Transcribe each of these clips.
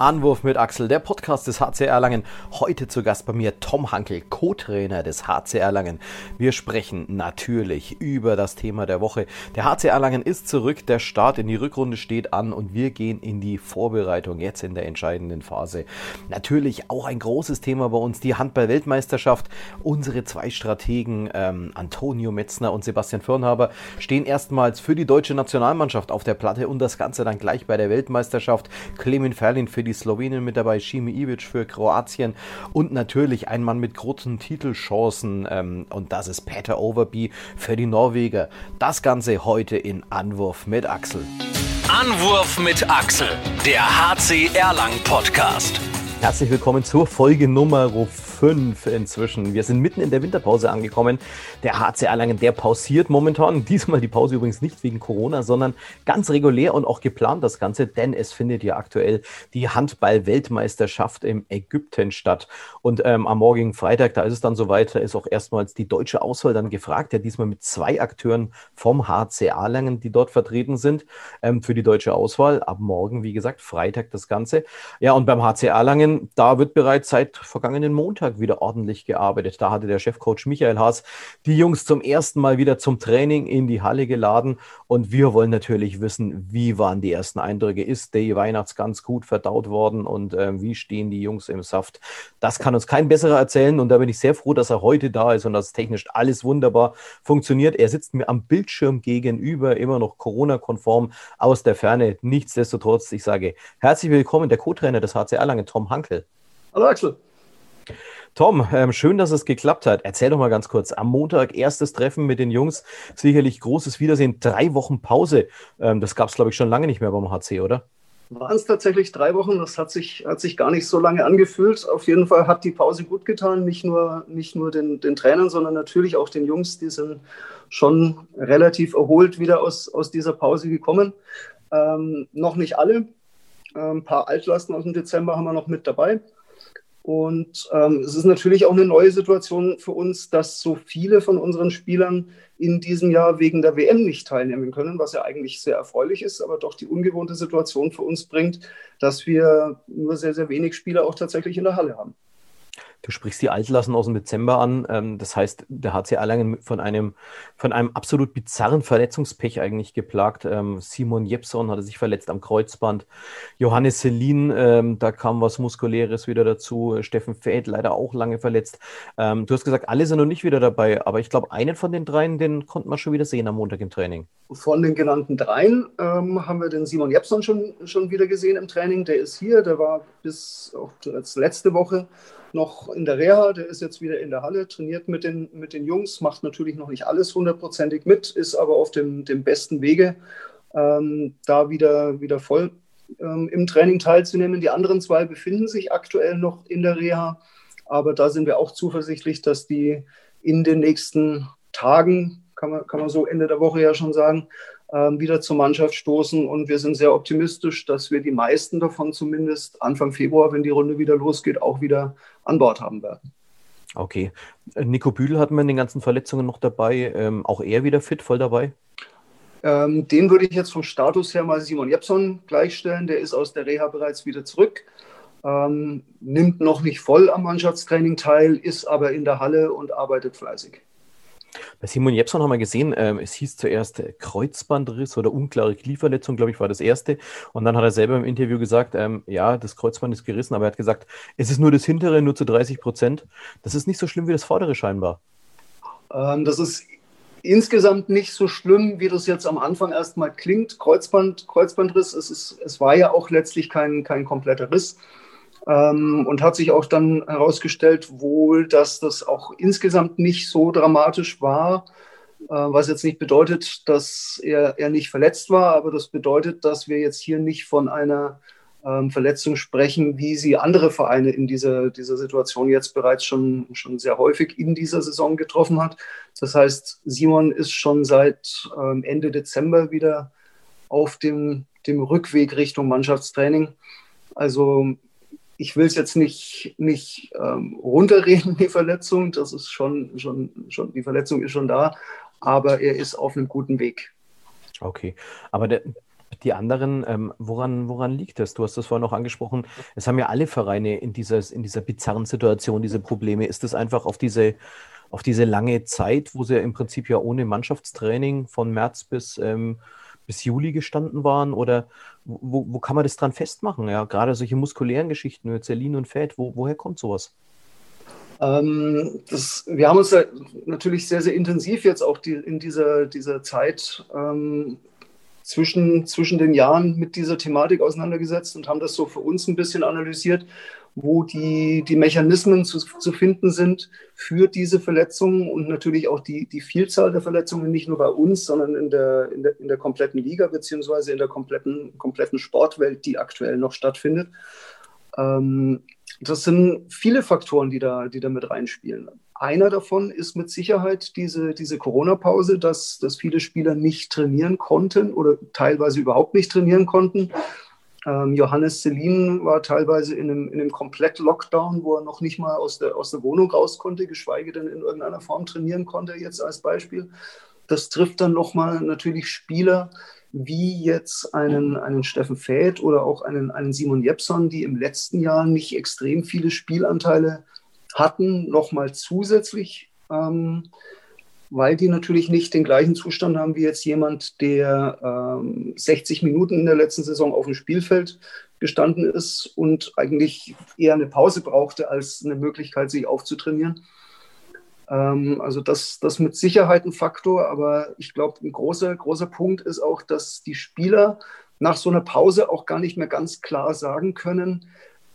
Anwurf mit Axel, der Podcast des HC Erlangen. Heute zu Gast bei mir Tom Hankel, Co-Trainer des HC Erlangen. Wir sprechen natürlich über das Thema der Woche. Der HC Erlangen ist zurück, der Start in die Rückrunde steht an und wir gehen in die Vorbereitung jetzt in der entscheidenden Phase. Natürlich auch ein großes Thema bei uns, die Handball-Weltmeisterschaft. Unsere zwei Strategen, ähm, Antonio Metzner und Sebastian Firnhaber, stehen erstmals für die deutsche Nationalmannschaft auf der Platte und das Ganze dann gleich bei der Weltmeisterschaft. Clemin Ferlin für die Slowenien mit dabei, Šime Ivic für Kroatien und natürlich ein Mann mit großen Titelchancen ähm, und das ist Peter Overby für die Norweger. Das Ganze heute in Anwurf mit Axel. Anwurf mit Axel, der HC Erlang Podcast. Herzlich willkommen zur Folge Nummer 5 inzwischen. Wir sind mitten in der Winterpause angekommen. Der HC Erlangen, der pausiert momentan. Diesmal die Pause übrigens nicht wegen Corona, sondern ganz regulär und auch geplant das Ganze, denn es findet ja aktuell die Handball-Weltmeisterschaft im Ägypten statt. Und ähm, am morgigen Freitag, da ist es dann soweit, da ist auch erstmals die deutsche Auswahl dann gefragt, ja diesmal mit zwei Akteuren vom HC Erlangen, die dort vertreten sind ähm, für die deutsche Auswahl. Ab morgen, wie gesagt, Freitag das Ganze. Ja, und beim HC Erlangen da wird bereits seit vergangenen Montag wieder ordentlich gearbeitet. Da hatte der Chefcoach Michael Haas die Jungs zum ersten Mal wieder zum Training in die Halle geladen. Und wir wollen natürlich wissen, wie waren die ersten Eindrücke? Ist die Weihnachtsgans gut verdaut worden und äh, wie stehen die Jungs im Saft? Das kann uns kein besserer erzählen. Und da bin ich sehr froh, dass er heute da ist und dass technisch alles wunderbar funktioniert. Er sitzt mir am Bildschirm gegenüber, immer noch Corona-konform aus der Ferne. Nichtsdestotrotz, ich sage herzlich willkommen, der Co-Trainer des HC Erlangen, Tom Hank. Danke. Hallo Axel. Tom, ähm, schön, dass es geklappt hat. Erzähl doch mal ganz kurz. Am Montag erstes Treffen mit den Jungs. Sicherlich großes Wiedersehen. Drei Wochen Pause. Ähm, das gab es, glaube ich, schon lange nicht mehr beim HC, oder? Waren es tatsächlich drei Wochen? Das hat sich, hat sich gar nicht so lange angefühlt. Auf jeden Fall hat die Pause gut getan. Nicht nur, nicht nur den, den Trainern, sondern natürlich auch den Jungs. Die sind schon relativ erholt wieder aus, aus dieser Pause gekommen. Ähm, noch nicht alle. Ein paar Altlasten aus dem Dezember haben wir noch mit dabei. Und ähm, es ist natürlich auch eine neue Situation für uns, dass so viele von unseren Spielern in diesem Jahr wegen der WM nicht teilnehmen können, was ja eigentlich sehr erfreulich ist, aber doch die ungewohnte Situation für uns bringt, dass wir nur sehr, sehr wenig Spieler auch tatsächlich in der Halle haben. Du sprichst die Altlassen aus dem Dezember an. Ähm, das heißt, der HC Erlangen von einem, von einem absolut bizarren Verletzungspech eigentlich geplagt. Ähm, Simon Jepson hatte sich verletzt am Kreuzband. Johannes Selin, ähm, da kam was Muskuläres wieder dazu. Steffen Feld leider auch lange verletzt. Du hast gesagt, alle sind noch nicht wieder dabei, aber ich glaube, einen von den dreien, den konnten wir schon wieder sehen am Montag im Training. Von den genannten dreien ähm, haben wir den Simon Jepson schon, schon wieder gesehen im Training. Der ist hier, der war bis auch letzte Woche noch in der Reha, der ist jetzt wieder in der Halle, trainiert mit den, mit den Jungs, macht natürlich noch nicht alles hundertprozentig mit, ist aber auf dem, dem besten Wege, ähm, da wieder, wieder voll ähm, im Training teilzunehmen. Die anderen zwei befinden sich aktuell noch in der Reha, aber da sind wir auch zuversichtlich, dass die in den nächsten Tagen, kann man, kann man so Ende der Woche ja schon sagen, wieder zur Mannschaft stoßen. Und wir sind sehr optimistisch, dass wir die meisten davon zumindest Anfang Februar, wenn die Runde wieder losgeht, auch wieder an Bord haben werden. Okay. Nico Bühl wir in den ganzen Verletzungen noch dabei. Ähm, auch er wieder fit, voll dabei? Ähm, den würde ich jetzt vom Status her mal Simon Jepson gleichstellen. Der ist aus der Reha bereits wieder zurück. Ähm, nimmt noch nicht voll am Mannschaftstraining teil, ist aber in der Halle und arbeitet fleißig. Bei Simon Jepson haben wir gesehen, ähm, es hieß zuerst Kreuzbandriss oder unklare Knieverletzung, glaube ich, war das erste. Und dann hat er selber im Interview gesagt, ähm, ja, das Kreuzband ist gerissen, aber er hat gesagt, es ist nur das hintere, nur zu 30 Prozent. Das ist nicht so schlimm wie das vordere scheinbar. Ähm, das ist insgesamt nicht so schlimm, wie das jetzt am Anfang erstmal klingt. Kreuzband, Kreuzbandriss, es, ist, es war ja auch letztlich kein, kein kompletter Riss. Ähm, und hat sich auch dann herausgestellt, wohl, dass das auch insgesamt nicht so dramatisch war, äh, was jetzt nicht bedeutet, dass er, er nicht verletzt war, aber das bedeutet, dass wir jetzt hier nicht von einer ähm, Verletzung sprechen, wie sie andere Vereine in dieser, dieser Situation jetzt bereits schon, schon sehr häufig in dieser Saison getroffen hat. Das heißt, Simon ist schon seit ähm, Ende Dezember wieder auf dem, dem Rückweg Richtung Mannschaftstraining. Also ich will es jetzt nicht, nicht ähm, runterreden, die Verletzung. Das ist schon, schon, schon, die Verletzung ist schon da, aber er ist auf einem guten Weg. Okay, aber der, die anderen, ähm, woran, woran liegt das? Du hast das vorhin noch angesprochen. Es haben ja alle Vereine in dieser, in dieser bizarren Situation diese Probleme. Ist das einfach auf diese, auf diese lange Zeit, wo sie im Prinzip ja ohne Mannschaftstraining von März bis, ähm, bis Juli gestanden waren? Oder wo, wo kann man das dran festmachen? Ja, gerade solche muskulären Geschichten, Zerlin und Fett, wo, woher kommt sowas? Ähm, das, wir haben uns natürlich sehr, sehr intensiv jetzt auch die, in dieser, dieser Zeit ähm, zwischen, zwischen den Jahren mit dieser Thematik auseinandergesetzt und haben das so für uns ein bisschen analysiert, wo die, die Mechanismen zu, zu finden sind für diese Verletzungen und natürlich auch die, die Vielzahl der Verletzungen, nicht nur bei uns, sondern in der, in der, in der kompletten Liga beziehungsweise in der kompletten, kompletten Sportwelt, die aktuell noch stattfindet. Ähm, das sind viele Faktoren, die da, die da mit reinspielen. Einer davon ist mit Sicherheit diese, diese Corona-Pause, dass, dass viele Spieler nicht trainieren konnten oder teilweise überhaupt nicht trainieren konnten. Ähm, Johannes Selin war teilweise in einem, in einem Komplett-Lockdown, wo er noch nicht mal aus der, aus der Wohnung raus konnte, geschweige denn in irgendeiner Form trainieren konnte, jetzt als Beispiel. Das trifft dann nochmal natürlich Spieler, wie jetzt einen, einen Steffen Fäth oder auch einen, einen Simon Jepson, die im letzten Jahr nicht extrem viele Spielanteile hatten, nochmal zusätzlich, ähm, weil die natürlich nicht den gleichen Zustand haben wie jetzt jemand, der ähm, 60 Minuten in der letzten Saison auf dem Spielfeld gestanden ist und eigentlich eher eine Pause brauchte als eine Möglichkeit, sich aufzutrainieren. Ähm, also das, das mit Sicherheit ein Faktor, aber ich glaube, ein großer, großer Punkt ist auch, dass die Spieler nach so einer Pause auch gar nicht mehr ganz klar sagen können,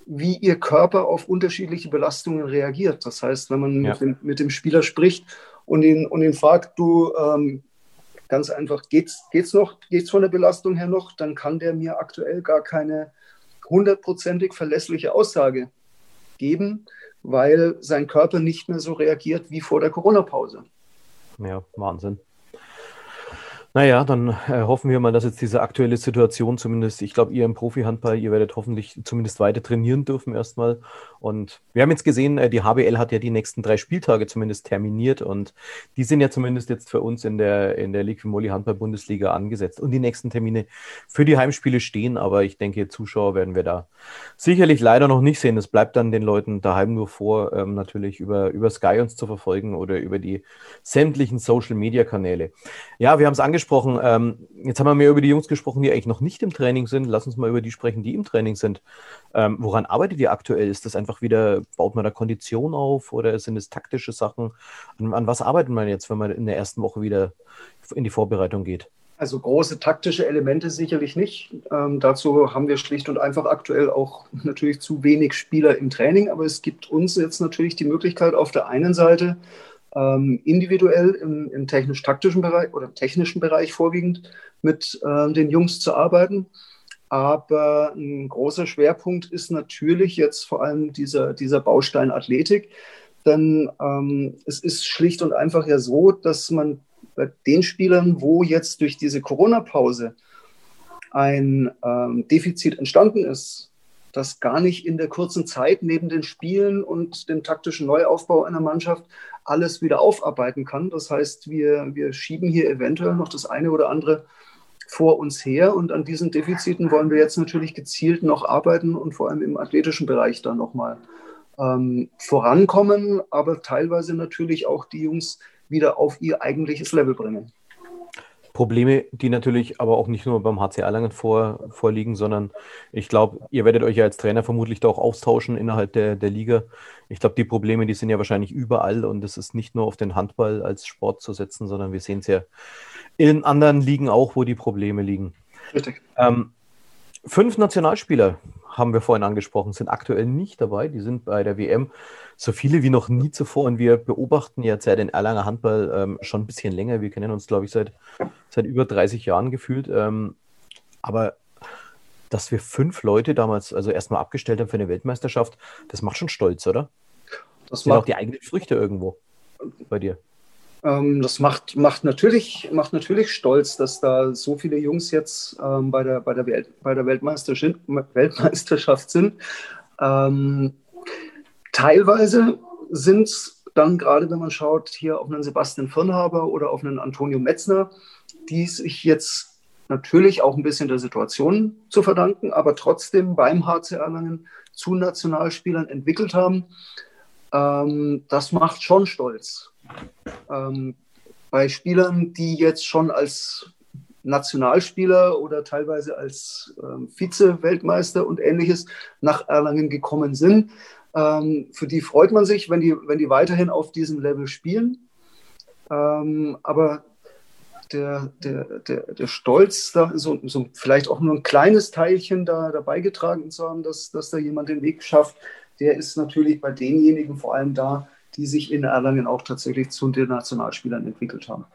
wie ihr Körper auf unterschiedliche Belastungen reagiert. Das heißt, wenn man ja. mit, dem, mit, dem, Spieler spricht und ihn, und ihn fragt, du ähm, ganz einfach, geht's, geht's noch, geht's von der Belastung her noch, dann kann der mir aktuell gar keine hundertprozentig verlässliche Aussage geben weil sein Körper nicht mehr so reagiert wie vor der Corona-Pause. Ja, Wahnsinn. Naja, dann äh, hoffen wir mal, dass jetzt diese aktuelle Situation zumindest, ich glaube, ihr im Profi-Handball, ihr werdet hoffentlich zumindest weiter trainieren dürfen erstmal. Und wir haben jetzt gesehen, äh, die HBL hat ja die nächsten drei Spieltage zumindest terminiert und die sind ja zumindest jetzt für uns in der, in der Liquimoli Handball-Bundesliga angesetzt. Und die nächsten Termine für die Heimspiele stehen, aber ich denke, Zuschauer werden wir da sicherlich leider noch nicht sehen. Es bleibt dann den Leuten daheim nur vor, ähm, natürlich über, über Sky uns zu verfolgen oder über die sämtlichen Social-Media-Kanäle. Ja, wir haben es angesprochen angesprochen. Ähm, jetzt haben wir mehr über die Jungs gesprochen, die eigentlich noch nicht im Training sind. Lass uns mal über die sprechen, die im Training sind. Ähm, woran arbeitet ihr aktuell? Ist das einfach wieder, baut man da Kondition auf oder sind es taktische Sachen? An, an was arbeitet man jetzt, wenn man in der ersten Woche wieder in die Vorbereitung geht? Also große taktische Elemente sicherlich nicht. Ähm, dazu haben wir schlicht und einfach aktuell auch natürlich zu wenig Spieler im Training. Aber es gibt uns jetzt natürlich die Möglichkeit, auf der einen Seite ähm, individuell im, im technisch-taktischen Bereich oder im technischen Bereich vorwiegend mit ähm, den Jungs zu arbeiten. Aber ein großer Schwerpunkt ist natürlich jetzt vor allem dieser, dieser Baustein Athletik. Denn ähm, es ist schlicht und einfach ja so, dass man bei den Spielern, wo jetzt durch diese Corona-Pause ein ähm, Defizit entstanden ist, das gar nicht in der kurzen Zeit neben den Spielen und dem taktischen Neuaufbau einer Mannschaft alles wieder aufarbeiten kann. Das heißt, wir, wir schieben hier eventuell noch das eine oder andere vor uns her und an diesen Defiziten wollen wir jetzt natürlich gezielt noch arbeiten und vor allem im athletischen Bereich da nochmal ähm, vorankommen, aber teilweise natürlich auch die Jungs wieder auf ihr eigentliches Level bringen. Probleme, die natürlich aber auch nicht nur beim HC Erlangen vor, vorliegen, sondern ich glaube, ihr werdet euch ja als Trainer vermutlich da auch austauschen innerhalb der, der Liga. Ich glaube, die Probleme, die sind ja wahrscheinlich überall und es ist nicht nur auf den Handball als Sport zu setzen, sondern wir sehen es ja in anderen Ligen auch, wo die Probleme liegen. Richtig. Ähm, fünf Nationalspieler haben wir vorhin angesprochen, sind aktuell nicht dabei. Die sind bei der WM so viele wie noch nie zuvor. Und wir beobachten jetzt ja den Erlanger Handball ähm, schon ein bisschen länger. Wir kennen uns, glaube ich, seit, seit über 30 Jahren gefühlt. Ähm, aber dass wir fünf Leute damals also erstmal abgestellt haben für eine Weltmeisterschaft, das macht schon stolz, oder? Das sind auch die eigenen Früchte irgendwo bei dir. Ähm, das macht, macht, natürlich, macht natürlich stolz, dass da so viele Jungs jetzt ähm, bei, der, bei, der Welt, bei der Weltmeisterschaft, Weltmeisterschaft sind. Ähm, teilweise sind es dann gerade, wenn man schaut, hier auf einen Sebastian Firnhaber oder auf einen Antonio Metzner, die sich jetzt natürlich auch ein bisschen der Situation zu verdanken, aber trotzdem beim HC Erlangen zu Nationalspielern entwickelt haben. Ähm, das macht schon stolz. Ähm, bei Spielern, die jetzt schon als Nationalspieler oder teilweise als ähm, Vize-Weltmeister und ähnliches nach Erlangen gekommen sind. Ähm, für die freut man sich, wenn die, wenn die weiterhin auf diesem Level spielen. Ähm, aber der, der, der, der Stolz, da so, so vielleicht auch nur ein kleines Teilchen da dabei getragen zu haben, dass, dass da jemand den Weg schafft, der ist natürlich bei denjenigen vor allem da, die sich in Erlangen auch tatsächlich zu den Nationalspielern entwickelt haben.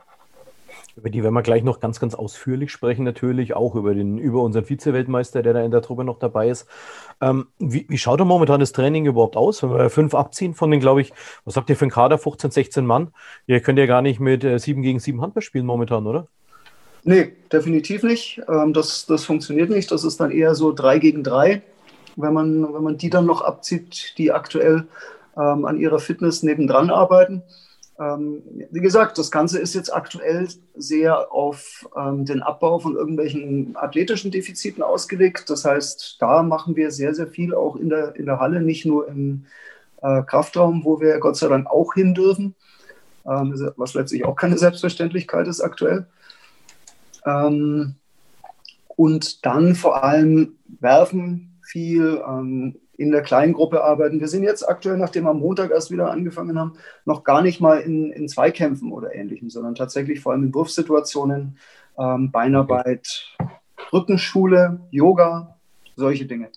Über die werden wir gleich noch ganz, ganz ausführlich sprechen, natürlich auch über, den, über unseren Vize-Weltmeister, der da in der Truppe noch dabei ist. Ähm, wie, wie schaut da momentan das Training überhaupt aus? Wenn wir fünf abziehen von den, glaube ich, was sagt ihr für einen Kader, 15, 16 Mann? Ihr könnt ja gar nicht mit äh, 7 gegen 7 Handball spielen momentan, oder? Nee, definitiv nicht. Ähm, das, das funktioniert nicht. Das ist dann eher so 3 gegen 3, wenn man, wenn man die dann noch abzieht, die aktuell ähm, an ihrer Fitness nebendran arbeiten. Ähm, wie gesagt, das Ganze ist jetzt aktuell sehr auf ähm, den Abbau von irgendwelchen athletischen Defiziten ausgelegt. Das heißt, da machen wir sehr, sehr viel auch in der, in der Halle, nicht nur im äh, Kraftraum, wo wir Gott sei Dank auch hin dürfen, ähm, was letztlich auch keine Selbstverständlichkeit ist aktuell. Ähm, und dann vor allem werfen viel, ähm, in der kleinen Gruppe arbeiten. Wir sind jetzt aktuell, nachdem wir am Montag erst wieder angefangen haben, noch gar nicht mal in, in Zweikämpfen oder ähnlichem, sondern tatsächlich vor allem in Wurfsituationen, ähm, Beinarbeit, Rückenschule, Yoga, solche Dinge.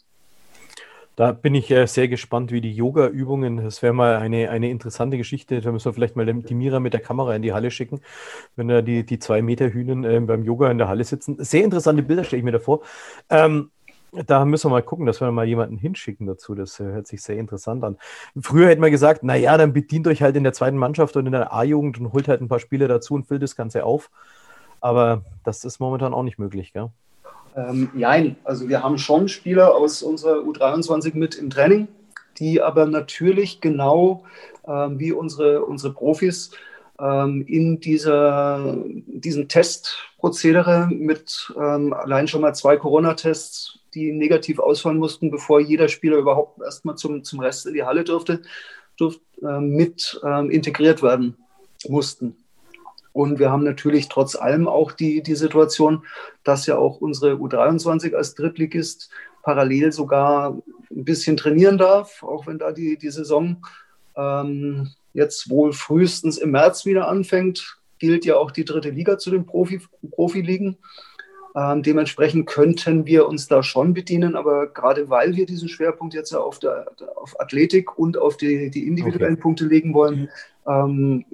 Da bin ich äh, sehr gespannt, wie die Yoga-Übungen, das wäre mal eine, eine interessante Geschichte. Da müssen wir vielleicht mal die Mira mit der Kamera in die Halle schicken, wenn da die, die zwei Meter Hühnen äh, beim Yoga in der Halle sitzen. Sehr interessante Bilder stelle ich mir da vor. Ähm, da müssen wir mal gucken, dass wir mal jemanden hinschicken dazu. Das äh, hört sich sehr interessant an. Früher hätte man gesagt, naja, dann bedient euch halt in der zweiten Mannschaft und in der A-Jugend und holt halt ein paar Spiele dazu und füllt das Ganze auf. Aber das ist momentan auch nicht möglich, gell? Ähm, nein, also wir haben schon Spieler aus unserer U23 mit im Training, die aber natürlich genau ähm, wie unsere, unsere Profis ähm, in dieser, diesem Testprozedere mit ähm, allein schon mal zwei Corona-Tests die negativ ausfallen mussten, bevor jeder Spieler überhaupt erstmal zum, zum Rest in die Halle durfte, durfte äh, mit ähm, integriert werden mussten. Und wir haben natürlich trotz allem auch die, die Situation, dass ja auch unsere U23 als Drittligist parallel sogar ein bisschen trainieren darf, auch wenn da die, die Saison ähm, jetzt wohl frühestens im März wieder anfängt, gilt ja auch die dritte Liga zu den Profi, Profiligen. Ähm, dementsprechend könnten wir uns da schon bedienen, aber gerade weil wir diesen Schwerpunkt jetzt auf, der, auf Athletik und auf die, die individuellen okay. Punkte legen wollen, ähm,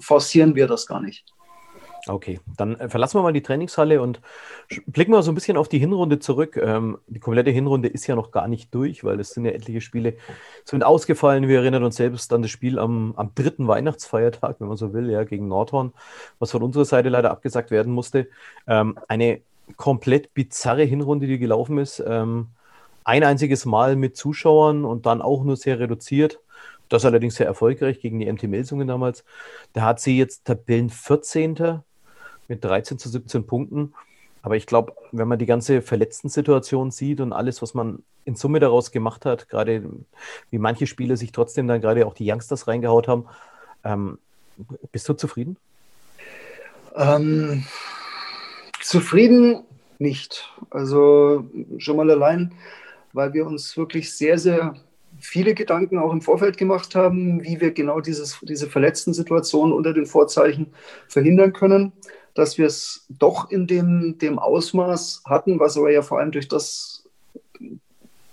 forcieren wir das gar nicht. Okay, dann äh, verlassen wir mal die Trainingshalle und blicken wir so ein bisschen auf die Hinrunde zurück. Ähm, die komplette Hinrunde ist ja noch gar nicht durch, weil es sind ja etliche Spiele sind ausgefallen. Wir erinnern uns selbst an das Spiel am, am dritten Weihnachtsfeiertag, wenn man so will, ja, gegen Nordhorn, was von unserer Seite leider abgesagt werden musste. Ähm, eine komplett bizarre Hinrunde, die gelaufen ist. Ähm, ein einziges Mal mit Zuschauern und dann auch nur sehr reduziert. Das allerdings sehr erfolgreich gegen die MT Melsungen damals. Da hat sie jetzt Tabellen 14 mit 13 zu 17 Punkten. Aber ich glaube, wenn man die ganze verletzten Situation sieht und alles, was man in Summe daraus gemacht hat, gerade wie manche Spieler sich trotzdem dann gerade auch die Youngsters reingehaut haben, ähm, bist du zufrieden? Ähm, zufrieden nicht. Also schon mal allein, weil wir uns wirklich sehr, sehr viele Gedanken auch im Vorfeld gemacht haben, wie wir genau dieses, diese verletzten Situationen unter den Vorzeichen verhindern können dass wir es doch in dem, dem Ausmaß hatten, was aber ja vor allem durch das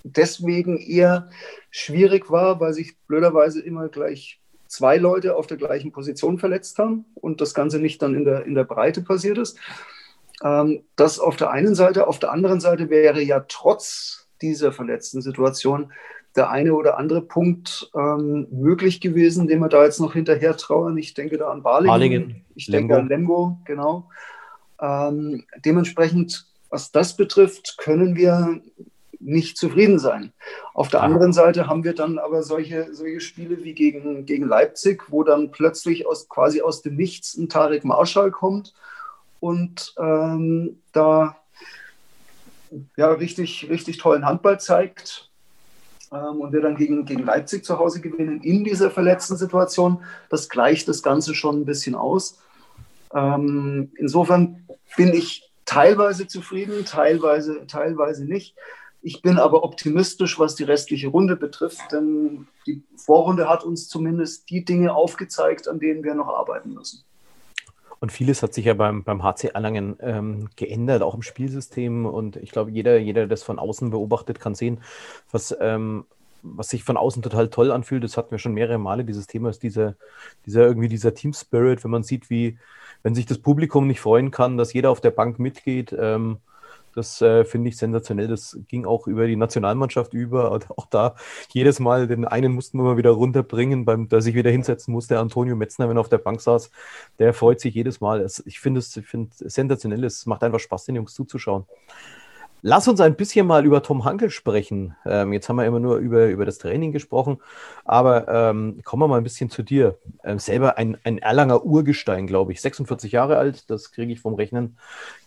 deswegen eher schwierig war, weil sich blöderweise immer gleich zwei Leute auf der gleichen Position verletzt haben und das Ganze nicht dann in der, in der Breite passiert ist. Ähm, das auf der einen Seite. Auf der anderen Seite wäre ja trotz dieser verletzten Situation der eine oder andere Punkt ähm, möglich gewesen, den wir da jetzt noch hinterher trauern. Ich denke da an Balingen. Balingen. Ich Lemgo. denke an Lemgo, genau. Ähm, dementsprechend, was das betrifft, können wir nicht zufrieden sein. Auf der ah. anderen Seite haben wir dann aber solche, solche Spiele wie gegen, gegen Leipzig, wo dann plötzlich aus, quasi aus dem Nichts ein Tarek Marschall kommt und ähm, da ja, richtig, richtig tollen Handball zeigt. Ähm, und wir dann gegen, gegen Leipzig zu Hause gewinnen in dieser verletzten Situation. Das gleicht das Ganze schon ein bisschen aus. Ähm, insofern bin ich teilweise zufrieden, teilweise, teilweise nicht. Ich bin aber optimistisch, was die restliche Runde betrifft, denn die Vorrunde hat uns zumindest die Dinge aufgezeigt, an denen wir noch arbeiten müssen. Und vieles hat sich ja beim, beim HC Erlangen ähm, geändert, auch im Spielsystem. Und ich glaube, jeder, jeder, der das von außen beobachtet, kann sehen, was, ähm, was sich von außen total toll anfühlt. Das hatten wir schon mehrere Male, dieses Thema ist dieser, dieser irgendwie dieser Team Spirit, wenn man sieht, wie, wenn sich das Publikum nicht freuen kann, dass jeder auf der Bank mitgeht. Ähm, das äh, finde ich sensationell. Das ging auch über die Nationalmannschaft über. Und auch da jedes Mal den einen mussten wir mal wieder runterbringen, beim, der sich wieder hinsetzen musste. Antonio Metzner, wenn er auf der Bank saß, der freut sich jedes Mal. Ich finde es find sensationell. Es macht einfach Spaß, den Jungs zuzuschauen. Lass uns ein bisschen mal über Tom Hankel sprechen. Ähm, jetzt haben wir immer nur über, über das Training gesprochen, aber ähm, kommen wir mal ein bisschen zu dir. Ähm, selber ein, ein Erlanger Urgestein, glaube ich. 46 Jahre alt, das kriege ich vom Rechnen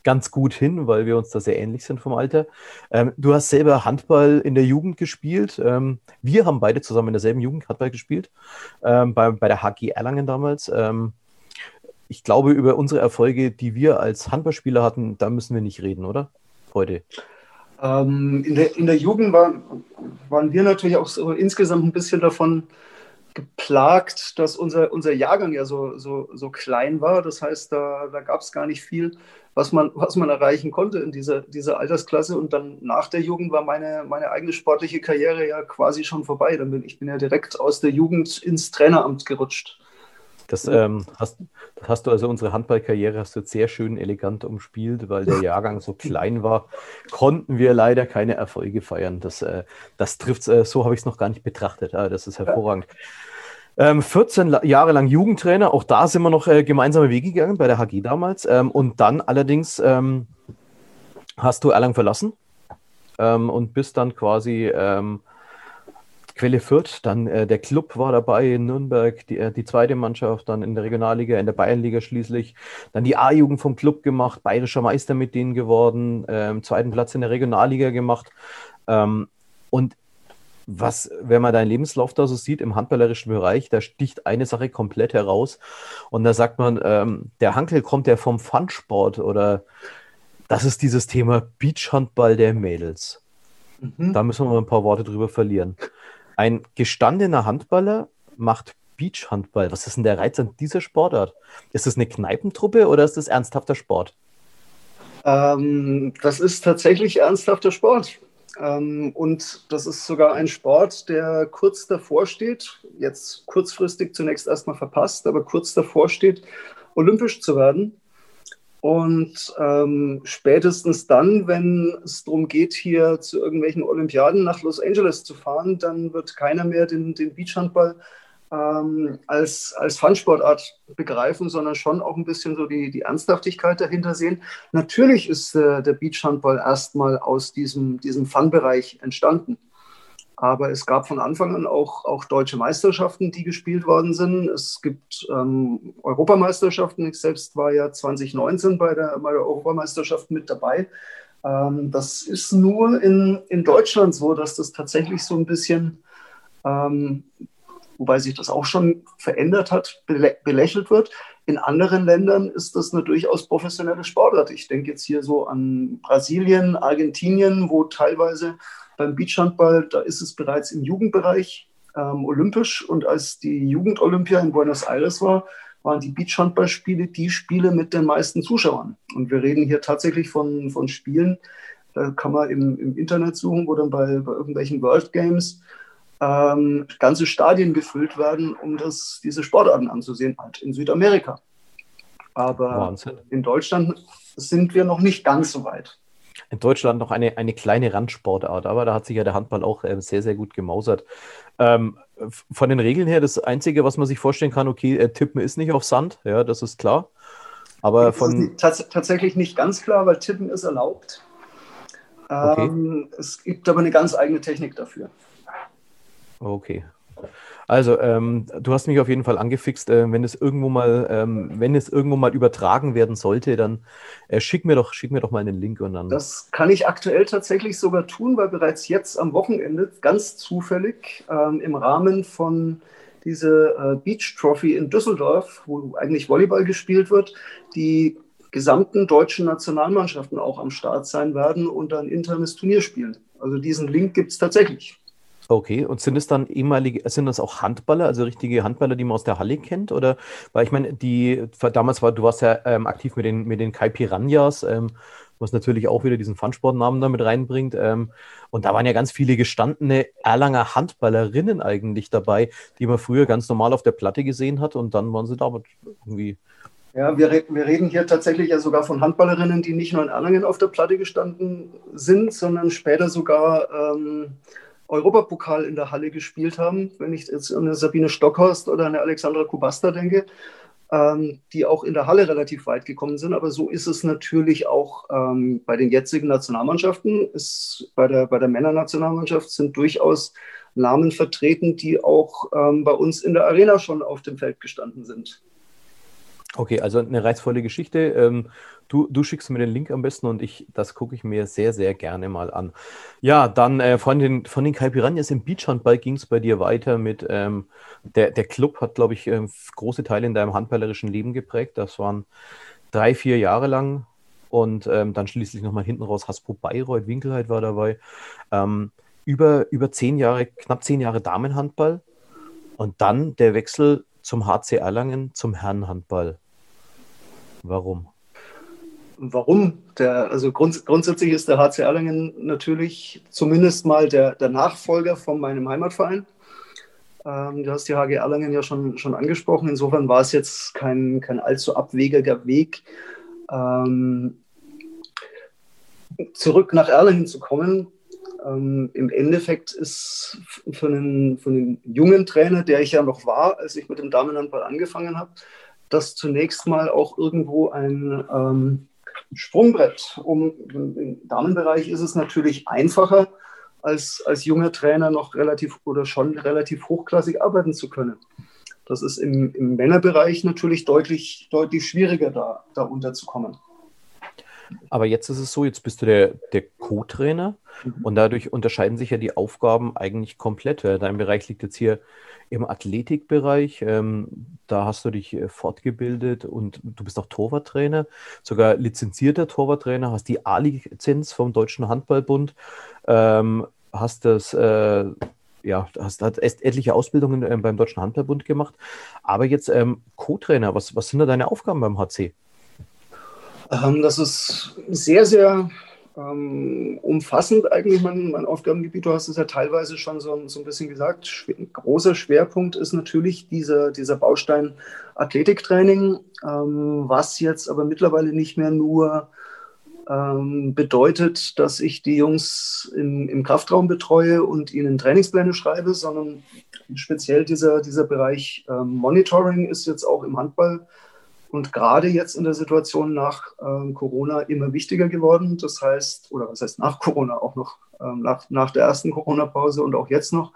ganz gut hin, weil wir uns da sehr ähnlich sind vom Alter. Ähm, du hast selber Handball in der Jugend gespielt. Ähm, wir haben beide zusammen in derselben Jugend Handball gespielt, ähm, bei, bei der HG Erlangen damals ich glaube, über unsere Erfolge, die wir als Handballspieler hatten, da müssen wir nicht reden, oder? Heute? Ähm, in, der, in der Jugend war, waren wir natürlich auch so insgesamt ein bisschen davon geplagt, dass unser, unser Jahrgang ja so, so, so klein war. Das heißt, da, da gab es gar nicht viel, was man, was man erreichen konnte in dieser, dieser Altersklasse. Und dann nach der Jugend war meine, meine eigene sportliche Karriere ja quasi schon vorbei. Dann bin, ich bin ja direkt aus der Jugend ins Traineramt gerutscht. Das, ähm, hast, hast du also unsere Handballkarriere hast du sehr schön elegant umspielt, weil der Jahrgang so klein war, konnten wir leider keine Erfolge feiern. Das, äh, das trifft äh, so habe ich es noch gar nicht betrachtet. Ah, das ist hervorragend. Ähm, 14 Jahre lang Jugendtrainer, auch da sind wir noch äh, gemeinsame Wege gegangen bei der HG damals. Ähm, und dann allerdings ähm, hast du Erlangen verlassen ähm, und bist dann quasi ähm, Quelle Fürth, dann äh, der Club war dabei in Nürnberg, die, äh, die zweite Mannschaft, dann in der Regionalliga, in der Bayernliga schließlich, dann die A-Jugend vom Club gemacht, bayerischer Meister mit denen geworden, ähm, zweiten Platz in der Regionalliga gemacht. Ähm, und was, wenn man deinen Lebenslauf da so sieht im handballerischen Bereich, da sticht eine Sache komplett heraus. Und da sagt man, ähm, der Hankel kommt ja vom Funsport oder das ist dieses Thema Beachhandball der Mädels. Mhm. Da müssen wir mal ein paar Worte drüber verlieren. Ein gestandener Handballer macht Beachhandball. Was ist denn der Reiz an dieser Sportart? Ist das eine Kneipentruppe oder ist das ernsthafter Sport? Ähm, das ist tatsächlich ernsthafter Sport. Ähm, und das ist sogar ein Sport, der kurz davor steht, jetzt kurzfristig zunächst erstmal verpasst, aber kurz davor steht, olympisch zu werden. Und ähm, spätestens dann, wenn es darum geht, hier zu irgendwelchen Olympiaden nach Los Angeles zu fahren, dann wird keiner mehr den, den Beachhandball ähm, als, als Fun-Sportart begreifen, sondern schon auch ein bisschen so die, die Ernsthaftigkeit dahinter sehen. Natürlich ist äh, der Beachhandball erstmal aus diesem, diesem Fun-Bereich entstanden. Aber es gab von Anfang an auch, auch deutsche Meisterschaften, die gespielt worden sind. Es gibt ähm, Europameisterschaften. Ich selbst war ja 2019 bei der, bei der Europameisterschaft mit dabei. Ähm, das ist nur in, in Deutschland so, dass das tatsächlich so ein bisschen, ähm, wobei sich das auch schon verändert hat, belä belächelt wird. In anderen Ländern ist das eine durchaus professionelle Sportart. Ich denke jetzt hier so an Brasilien, Argentinien, wo teilweise beim Beachhandball, da ist es bereits im Jugendbereich ähm, olympisch. Und als die Jugendolympia in Buenos Aires war, waren die Beachhandballspiele die Spiele mit den meisten Zuschauern. Und wir reden hier tatsächlich von, von Spielen, da kann man im, im Internet suchen, wo dann bei, bei irgendwelchen World Games ähm, ganze Stadien gefüllt werden, um das, diese Sportarten anzusehen, halt in Südamerika. Aber Wahnsinn. in Deutschland sind wir noch nicht ganz so weit in Deutschland noch eine, eine kleine Randsportart, aber da hat sich ja der Handball auch äh, sehr, sehr gut gemausert. Ähm, von den Regeln her, das Einzige, was man sich vorstellen kann, okay, äh, Tippen ist nicht auf Sand, ja, das ist klar. Aber das von. Ist tats tatsächlich nicht ganz klar, weil Tippen ist erlaubt. Ähm, okay. Es gibt aber eine ganz eigene Technik dafür. Okay. Also, ähm, du hast mich auf jeden Fall angefixt. Äh, wenn es irgendwo mal, ähm, wenn es irgendwo mal übertragen werden sollte, dann äh, schick mir doch, schick mir doch mal einen Link und dann. Das kann ich aktuell tatsächlich sogar tun, weil bereits jetzt am Wochenende ganz zufällig ähm, im Rahmen von dieser äh, Beach Trophy in Düsseldorf, wo eigentlich Volleyball gespielt wird, die gesamten deutschen Nationalmannschaften auch am Start sein werden und ein internes Turnier spielen. Also diesen Link gibt es tatsächlich. Okay, und sind es dann ehemalige, sind das auch Handballer, also richtige Handballer, die man aus der Halle kennt? Oder, weil ich meine, die, damals war, du warst ja ähm, aktiv mit den, mit den Kai Piranhas, ähm, was natürlich auch wieder diesen Funsportnamen damit reinbringt. Ähm, und da waren ja ganz viele gestandene Erlanger Handballerinnen eigentlich dabei, die man früher ganz normal auf der Platte gesehen hat und dann waren sie damit irgendwie. Ja, wir, wir reden hier tatsächlich ja sogar von Handballerinnen, die nicht nur in Erlangen auf der Platte gestanden sind, sondern später sogar ähm, Europapokal in der Halle gespielt haben, wenn ich jetzt an eine Sabine Stockhorst oder eine Alexandra Kubasta denke, ähm, die auch in der Halle relativ weit gekommen sind. Aber so ist es natürlich auch ähm, bei den jetzigen Nationalmannschaften. Ist, bei, der, bei der Männernationalmannschaft sind durchaus Namen vertreten, die auch ähm, bei uns in der Arena schon auf dem Feld gestanden sind. Okay, also eine reizvolle Geschichte. Ähm, du, du schickst mir den Link am besten und ich, das gucke ich mir sehr, sehr gerne mal an. Ja, dann äh, von den, von den Caipiranhas im Beachhandball ging es bei dir weiter mit, ähm, der, der Club hat, glaube ich, äh, große Teile in deinem handballerischen Leben geprägt. Das waren drei, vier Jahre lang und ähm, dann schließlich nochmal hinten raus Hasbro Bayreuth, Winkelheit war dabei. Ähm, über, über zehn Jahre, knapp zehn Jahre Damenhandball und dann der Wechsel zum HC Erlangen, zum Herrenhandball. Warum? Warum? Der, also grunds grundsätzlich ist der HC Erlangen natürlich zumindest mal der, der Nachfolger von meinem Heimatverein. Ähm, du hast die HG Erlangen ja schon, schon angesprochen. Insofern war es jetzt kein, kein allzu abwegiger Weg, ähm, zurück nach Erlangen zu kommen. Ähm, Im Endeffekt ist für einen, für einen jungen Trainer, der ich ja noch war, als ich mit dem Damenhandball angefangen habe, das zunächst mal auch irgendwo ein ähm, Sprungbrett. Um, Im Damenbereich ist es natürlich einfacher, als, als junger Trainer noch relativ oder schon relativ hochklassig arbeiten zu können. Das ist im, im Männerbereich natürlich deutlich, deutlich schwieriger, da, da unterzukommen. Aber jetzt ist es so, jetzt bist du der, der Co-Trainer mhm. und dadurch unterscheiden sich ja die Aufgaben eigentlich komplett. Dein Bereich liegt jetzt hier im Athletikbereich. Ähm, da hast du dich äh, fortgebildet und du bist auch Torwarttrainer, sogar lizenzierter Torwarttrainer, hast die A-Lizenz vom Deutschen Handballbund, ähm, hast das. Äh, ja, hast, hast etliche Ausbildungen äh, beim Deutschen Handballbund gemacht. Aber jetzt ähm, Co-Trainer, was, was sind da deine Aufgaben beim HC? Ähm, das ist sehr, sehr ähm, umfassend eigentlich mein, mein Aufgabengebiet. Du hast es ja teilweise schon so, so ein bisschen gesagt. Schwer, großer Schwerpunkt ist natürlich dieser, dieser Baustein Athletiktraining, ähm, was jetzt aber mittlerweile nicht mehr nur bedeutet, dass ich die Jungs im, im Kraftraum betreue und ihnen Trainingspläne schreibe, sondern speziell dieser, dieser Bereich Monitoring ist jetzt auch im Handball und gerade jetzt in der Situation nach ähm, Corona immer wichtiger geworden. Das heißt, oder was heißt nach Corona auch noch, ähm, nach, nach der ersten Corona-Pause und auch jetzt noch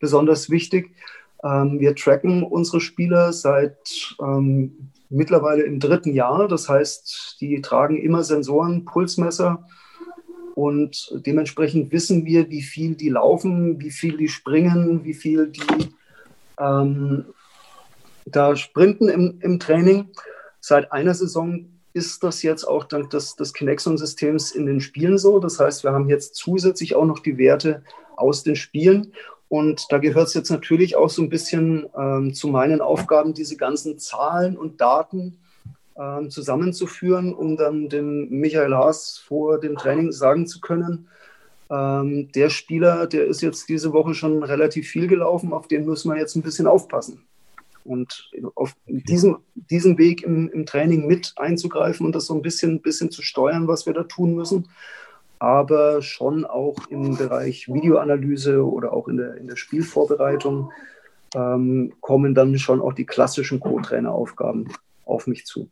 besonders wichtig. Ähm, wir tracken unsere Spieler seit ähm, mittlerweile im dritten Jahr. Das heißt, die tragen immer Sensoren, Pulsmesser. Und dementsprechend wissen wir, wie viel die laufen, wie viel die springen, wie viel die ähm, da sprinten im, im Training. Seit einer Saison ist das jetzt auch dank des, des Kinexon-Systems in den Spielen so. Das heißt, wir haben jetzt zusätzlich auch noch die Werte aus den Spielen. Und da gehört es jetzt natürlich auch so ein bisschen ähm, zu meinen Aufgaben, diese ganzen Zahlen und Daten ähm, zusammenzuführen, um dann dem Michael Haas vor dem Training sagen zu können, ähm, der Spieler, der ist jetzt diese Woche schon relativ viel gelaufen, auf den müssen wir jetzt ein bisschen aufpassen und auf diesem, diesem Weg im, im Training mit einzugreifen und das so ein bisschen, bisschen zu steuern, was wir da tun müssen. Aber schon auch im Bereich Videoanalyse oder auch in der, in der Spielvorbereitung ähm, kommen dann schon auch die klassischen Co-Trainer-Aufgaben auf mich zu.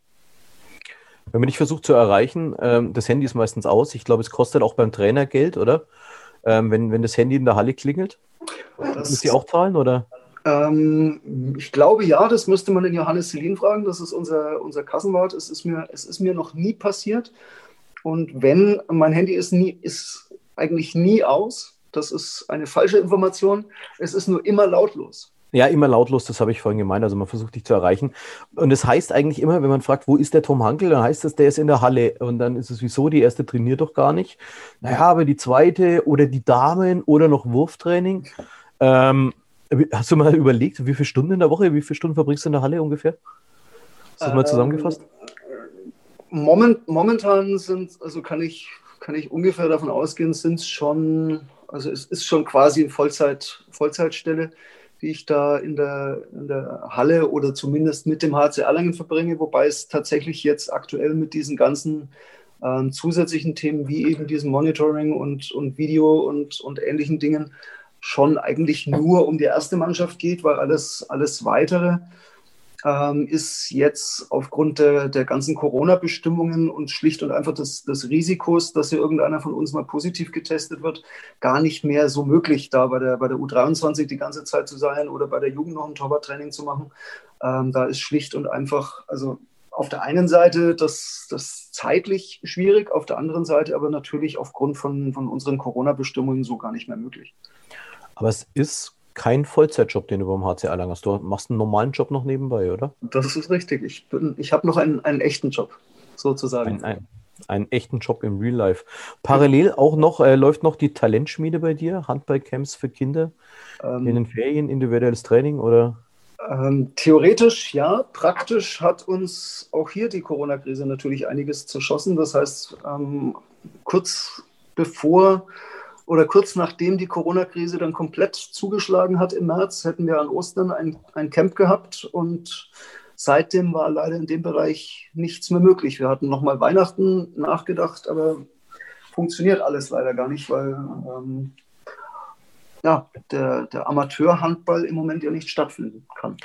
Wenn man dich versucht zu erreichen, ähm, das Handy ist meistens aus. Ich glaube, es kostet auch beim Trainer Geld, oder? Ähm, wenn, wenn das Handy in der Halle klingelt. Das, Müsst ihr auch zahlen, oder? Ähm, ich glaube ja, das müsste man den Johannes Selin fragen. Das ist unser, unser Kassenwart. Es ist, mir, es ist mir noch nie passiert. Und wenn, mein Handy ist, nie, ist eigentlich nie aus. Das ist eine falsche Information. Es ist nur immer lautlos. Ja, immer lautlos, das habe ich vorhin gemeint. Also man versucht dich zu erreichen. Und es das heißt eigentlich immer, wenn man fragt, wo ist der Tom Hankel, dann heißt es, der ist in der Halle. Und dann ist es wieso, die erste trainiert doch gar nicht. Naja, aber die zweite oder die Damen oder noch Wurftraining. Ähm, hast du mal überlegt, wie viele Stunden in der Woche, wie viele Stunden verbringst du in der Halle ungefähr? Hast du das mal zusammengefasst? Ähm, moment, momentan sind, also kann ich, kann ich ungefähr davon ausgehen, sind es schon, also es ist schon quasi eine Vollzeit, Vollzeitstelle die ich da in der, in der Halle oder zumindest mit dem HC Erlangen verbringe, wobei es tatsächlich jetzt aktuell mit diesen ganzen äh, zusätzlichen Themen wie eben diesem Monitoring und, und Video und, und ähnlichen Dingen schon eigentlich nur um die erste Mannschaft geht, weil alles, alles weitere ähm, ist jetzt aufgrund der, der ganzen Corona-Bestimmungen und schlicht und einfach des, des Risikos, dass hier irgendeiner von uns mal positiv getestet wird, gar nicht mehr so möglich, da bei der, bei der U23 die ganze Zeit zu sein oder bei der Jugend noch ein Torwarttraining zu machen. Ähm, da ist schlicht und einfach, also auf der einen Seite das, das zeitlich schwierig, auf der anderen Seite aber natürlich aufgrund von, von unseren Corona-Bestimmungen so gar nicht mehr möglich. Aber es ist kein Vollzeitjob, den du beim HC Erlangen hast. Du machst einen normalen Job noch nebenbei, oder? Das ist richtig. Ich, ich habe noch einen, einen echten Job, sozusagen. Ein, ein, einen echten Job im Real Life. Parallel auch noch, äh, läuft noch die Talentschmiede bei dir, Handballcamps für Kinder ähm, in den Ferien, individuelles Training oder? Ähm, theoretisch ja, praktisch hat uns auch hier die Corona-Krise natürlich einiges zerschossen. Das heißt, ähm, kurz bevor oder kurz nachdem die Corona-Krise dann komplett zugeschlagen hat im März, hätten wir an Ostern ein, ein Camp gehabt und seitdem war leider in dem Bereich nichts mehr möglich. Wir hatten nochmal Weihnachten nachgedacht, aber funktioniert alles leider gar nicht, weil ähm, ja, der, der Amateurhandball im Moment ja nicht stattfinden kann.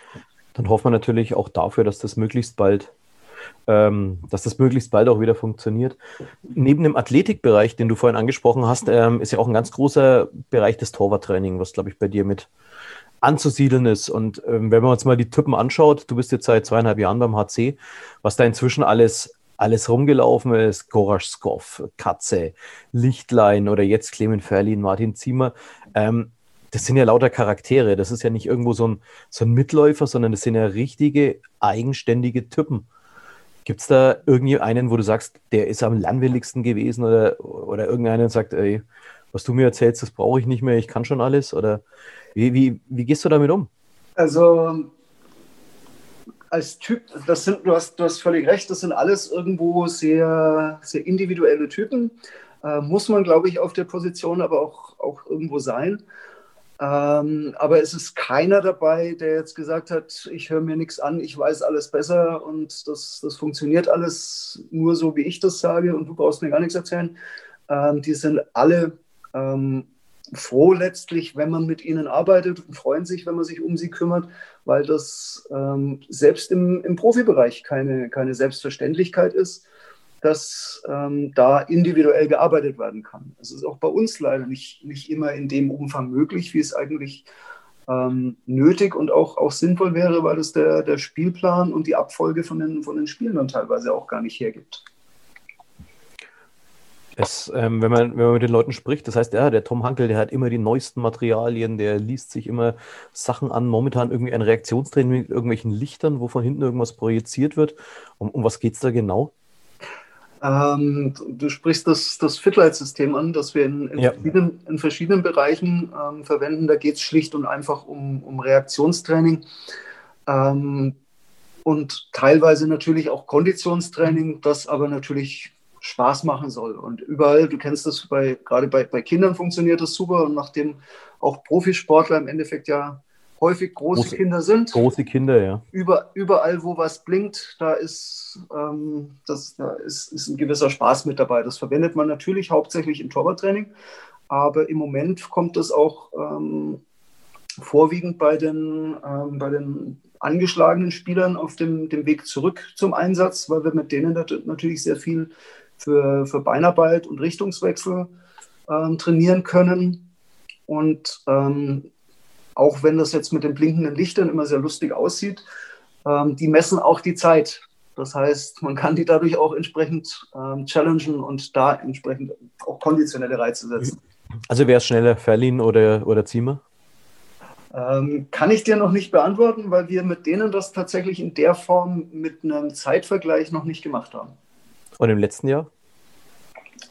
Dann hoffen wir natürlich auch dafür, dass das möglichst bald ähm, dass das möglichst bald auch wieder funktioniert. Neben dem Athletikbereich, den du vorhin angesprochen hast, ähm, ist ja auch ein ganz großer Bereich des Torwarttraining, was, glaube ich, bei dir mit anzusiedeln ist. Und ähm, wenn man uns mal die Typen anschaut, du bist jetzt seit zweieinhalb Jahren beim HC, was da inzwischen alles alles rumgelaufen ist, Goraschskow, Katze, Lichtlein oder jetzt Clement Ferlin, Martin Ziemer, ähm, das sind ja lauter Charaktere. Das ist ja nicht irgendwo so ein, so ein Mitläufer, sondern das sind ja richtige, eigenständige Typen. Gibt es da irgendeinen, wo du sagst, der ist am langweiligsten gewesen oder, oder irgendeinen sagt, ey, was du mir erzählst, das brauche ich nicht mehr, ich kann schon alles? Oder wie, wie, wie gehst du damit um? Also als Typ, das sind, du hast, du hast völlig recht, das sind alles irgendwo sehr, sehr individuelle Typen. Äh, muss man, glaube ich, auf der Position aber auch, auch irgendwo sein. Ähm, aber es ist keiner dabei, der jetzt gesagt hat, ich höre mir nichts an, ich weiß alles besser und das, das funktioniert alles nur so, wie ich das sage und du brauchst mir gar nichts erzählen. Ähm, die sind alle ähm, froh letztlich, wenn man mit ihnen arbeitet und freuen sich, wenn man sich um sie kümmert, weil das ähm, selbst im, im Profibereich keine, keine Selbstverständlichkeit ist dass ähm, da individuell gearbeitet werden kann. Es ist auch bei uns leider nicht, nicht immer in dem Umfang möglich, wie es eigentlich ähm, nötig und auch, auch sinnvoll wäre, weil es der, der Spielplan und die Abfolge von den, von den Spielen dann teilweise auch gar nicht hergibt. Es, ähm, wenn, man, wenn man mit den Leuten spricht, das heißt, ja, der Tom Hankel, der hat immer die neuesten Materialien, der liest sich immer Sachen an, momentan irgendwie ein Reaktionstraining mit irgendwelchen Lichtern, wo von hinten irgendwas projiziert wird. Um, um was geht es da genau? Ähm, du sprichst das, das Fitlight-System an, das wir in, in, ja. verschiedenen, in verschiedenen, Bereichen ähm, verwenden. Da geht es schlicht und einfach um, um Reaktionstraining ähm, und teilweise natürlich auch Konditionstraining, das aber natürlich Spaß machen soll. Und überall, du kennst das, bei, gerade bei, bei Kindern funktioniert das super und nachdem auch Profisportler im Endeffekt ja häufig große, große, Kinder sind. Große Kinder, ja. Über, überall, wo was blinkt, da, ist, ähm, das, da ist, ist ein gewisser Spaß mit dabei. Das verwendet man natürlich hauptsächlich im Torwarttraining, aber im Moment kommt das auch ähm, vorwiegend bei den, ähm, bei den angeschlagenen Spielern auf dem, dem Weg zurück zum Einsatz, weil wir mit denen natürlich sehr viel für, für Beinarbeit und Richtungswechsel ähm, trainieren können. Und ähm, auch wenn das jetzt mit den blinkenden Lichtern immer sehr lustig aussieht, ähm, die messen auch die Zeit. Das heißt, man kann die dadurch auch entsprechend ähm, challengen und da entsprechend auch konditionelle Reize setzen. Also wäre es schneller Verlin oder, oder Ziemer? Ähm, kann ich dir noch nicht beantworten, weil wir mit denen das tatsächlich in der Form mit einem Zeitvergleich noch nicht gemacht haben. Und im letzten Jahr?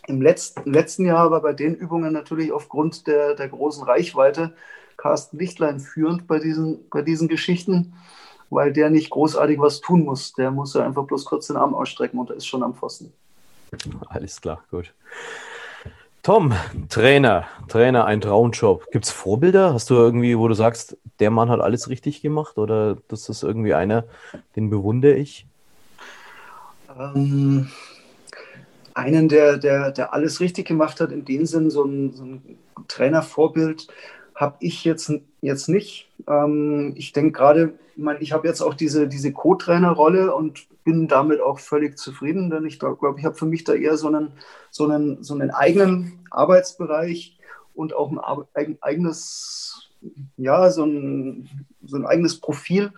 Im letzten, letzten Jahr war bei den Übungen natürlich aufgrund der, der großen Reichweite Carsten Lichtlein führend bei diesen, bei diesen Geschichten, weil der nicht großartig was tun muss. Der muss ja einfach bloß kurz den Arm ausstrecken und er ist schon am Pfosten. Alles klar, gut. Tom, Trainer, Trainer, ein Traumjob. Gibt es Vorbilder? Hast du irgendwie, wo du sagst, der Mann hat alles richtig gemacht oder das ist irgendwie einer, den bewundere ich? Ähm, einen, der, der, der alles richtig gemacht hat, in dem Sinn, so ein, so ein Trainervorbild habe ich jetzt, jetzt nicht. Ähm, ich denke gerade, ich, mein, ich habe jetzt auch diese, diese Co-Trainer-Rolle und bin damit auch völlig zufrieden, denn ich glaube, ich habe für mich da eher so einen, so, einen, so einen eigenen Arbeitsbereich und auch ein eigenes, ja, so ein, so ein eigenes Profil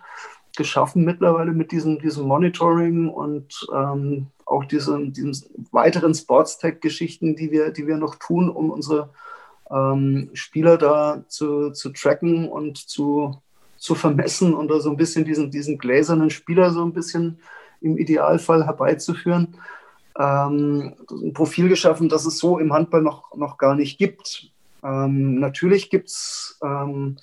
geschaffen mittlerweile mit diesem, diesem Monitoring und ähm, auch diesen, diesen weiteren Sportstech-Geschichten, die wir, die wir noch tun, um unsere ähm, Spieler da zu, zu tracken und zu, zu vermessen und da so ein bisschen diesen, diesen gläsernen Spieler so ein bisschen im Idealfall herbeizuführen. Ähm, ein Profil geschaffen, das es so im Handball noch, noch gar nicht gibt. Ähm, natürlich gibt es ähm,